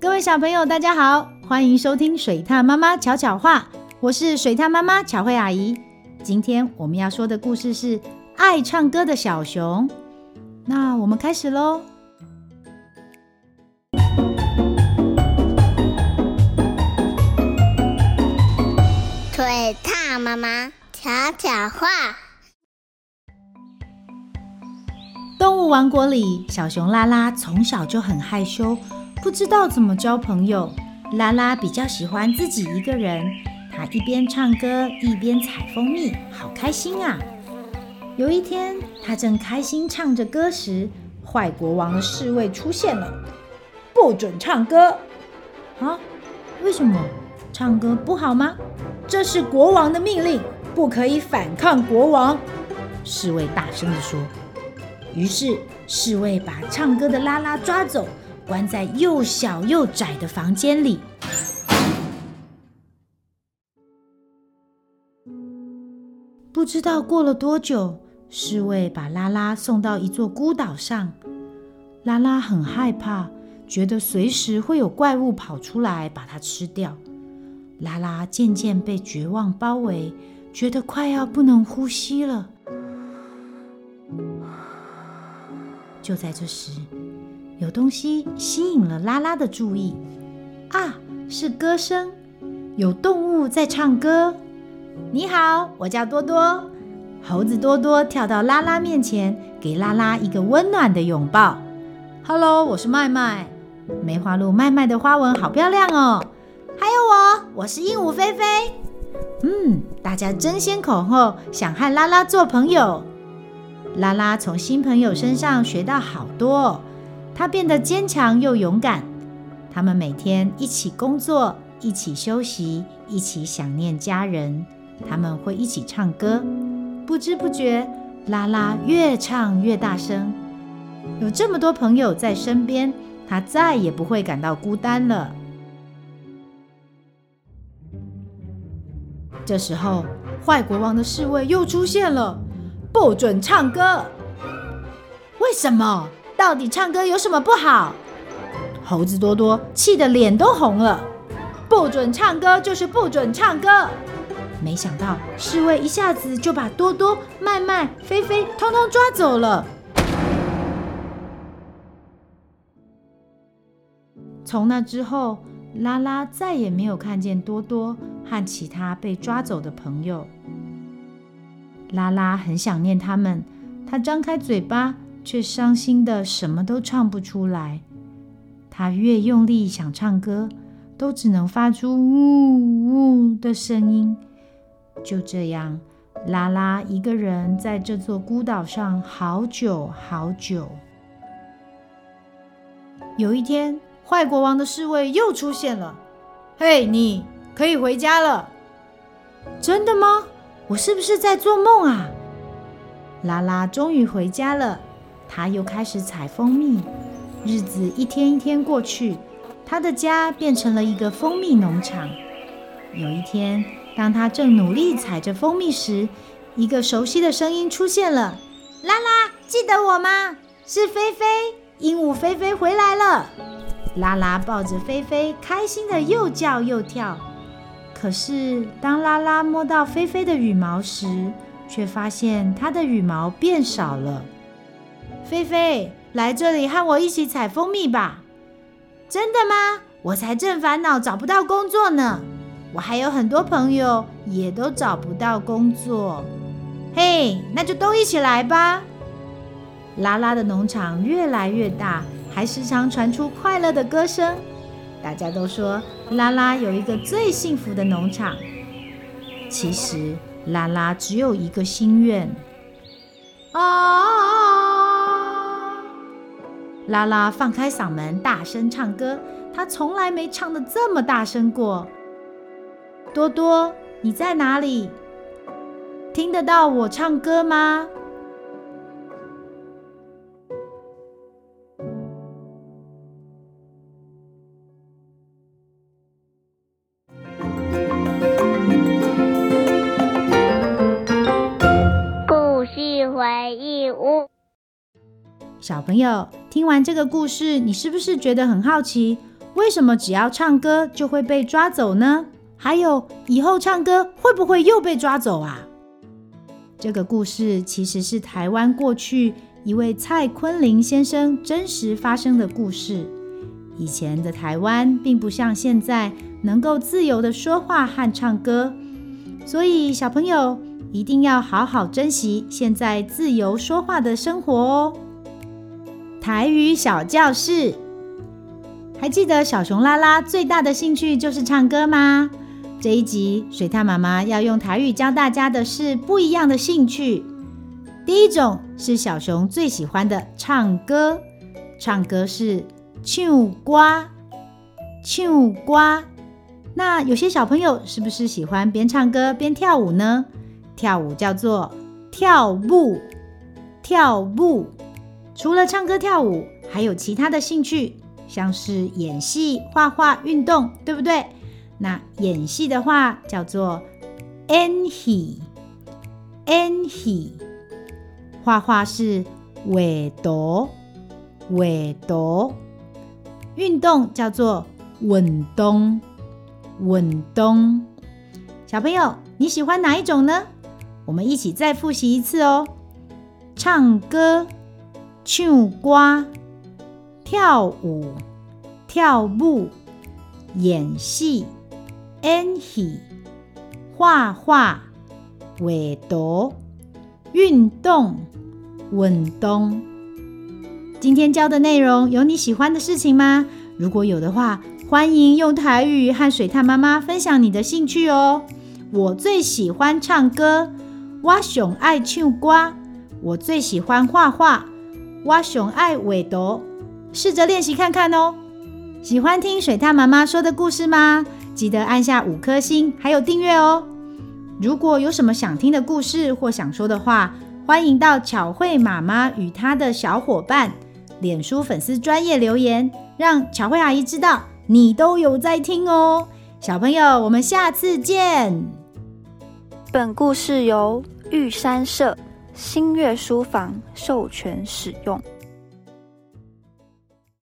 各位小朋友，大家好，欢迎收听水獭妈妈巧巧话，我是水獭妈妈巧慧阿姨。今天我们要说的故事是爱唱歌的小熊。那我们开始喽。水獭妈妈巧巧话。动物王国里，小熊拉拉从小就很害羞。不知道怎么交朋友，拉拉比较喜欢自己一个人。她一边唱歌一边采蜂蜜，好开心啊！有一天，她正开心唱着歌时，坏国王的侍卫出现了，不准唱歌！啊？为什么？唱歌不好吗？这是国王的命令，不可以反抗国王。侍卫大声地说。于是，侍卫把唱歌的拉拉抓走。关在又小又窄的房间里。不知道过了多久，侍卫把拉拉送到一座孤岛上。拉拉很害怕，觉得随时会有怪物跑出来把它吃掉。拉拉渐渐被绝望包围，觉得快要不能呼吸了。就在这时，有东西吸引了拉拉的注意啊！是歌声，有动物在唱歌。你好，我叫多多。猴子多多跳到拉拉面前，给拉拉一个温暖的拥抱。Hello，我是麦麦。梅花鹿麦麦的花纹好漂亮哦。还有我，我是鹦鹉菲菲。嗯，大家争先恐后想和拉拉做朋友。拉拉从新朋友身上学到好多。他变得坚强又勇敢。他们每天一起工作，一起休息，一起想念家人。他们会一起唱歌，不知不觉，拉拉越唱越大声。有这么多朋友在身边，他再也不会感到孤单了。这时候，坏国王的侍卫又出现了，不准唱歌。为什么？到底唱歌有什么不好？猴子多多气得脸都红了。不准唱歌就是不准唱歌。没想到侍卫一下子就把多多、麦麦、菲菲通通抓走了。从那之后，拉拉再也没有看见多多和其他被抓走的朋友。拉拉很想念他们，她张开嘴巴。却伤心的什么都唱不出来。他越用力想唱歌，都只能发出呜呜的声音。就这样，拉拉一个人在这座孤岛上好久好久。有一天，坏国王的侍卫又出现了。嘿，你可以回家了。真的吗？我是不是在做梦啊？拉拉终于回家了。他又开始采蜂蜜，日子一天一天过去，他的家变成了一个蜂蜜农场。有一天，当他正努力采着蜂蜜时，一个熟悉的声音出现了：“拉拉，记得我吗？是菲菲，鹦鹉菲菲回来了。”拉拉抱着菲菲，开心的又叫又跳。可是，当拉拉摸到菲菲的羽毛时，却发现它的羽毛变少了。菲菲，来这里和我一起采蜂蜜吧。真的吗？我才正烦恼找不到工作呢。我还有很多朋友也都找不到工作。嘿，那就都一起来吧。拉拉的农场越来越大，还时常传出快乐的歌声。大家都说拉拉有一个最幸福的农场。其实拉拉只有一个心愿。啊！拉拉放开嗓门，大声唱歌。她从来没唱的这么大声过。多多，你在哪里？听得到我唱歌吗？故事回忆屋。小朋友，听完这个故事，你是不是觉得很好奇？为什么只要唱歌就会被抓走呢？还有，以后唱歌会不会又被抓走啊？这个故事其实是台湾过去一位蔡坤林先生真实发生的故事。以前的台湾并不像现在能够自由地说话和唱歌，所以小朋友一定要好好珍惜现在自由说话的生活哦。台语小教室，还记得小熊拉拉最大的兴趣就是唱歌吗？这一集水獭妈妈要用台语教大家的是不一样的兴趣。第一种是小熊最喜欢的唱歌，唱歌是唱瓜，唱瓜。那有些小朋友是不是喜欢边唱歌边跳舞呢？跳舞叫做跳舞，跳舞。除了唱歌跳舞，还有其他的兴趣，像是演戏、画画、运动，对不对？那演戏的话叫做演戏，演戏；画画是画图，画图；运动叫做运动，运动。小朋友，你喜欢哪一种呢？我们一起再复习一次哦：唱歌、唱歌、跳舞、跳舞、演戏。演戏、画画、画图、运动、运动。今天教的内容有你喜欢的事情吗？如果有的话，欢迎用台语和水獭妈妈分享你的兴趣哦。我最喜欢唱歌，我最爱唱歌。我最喜欢画画，我熊爱画图。试着练习看看哦。喜欢听水獭妈妈说的故事吗？记得按下五颗星，还有订阅哦。如果有什么想听的故事或想说的话，欢迎到巧慧妈妈与她的小伙伴脸书粉丝专业留言，让巧慧阿姨知道你都有在听哦。小朋友，我们下次见。本故事由玉山社新月书房授权使用。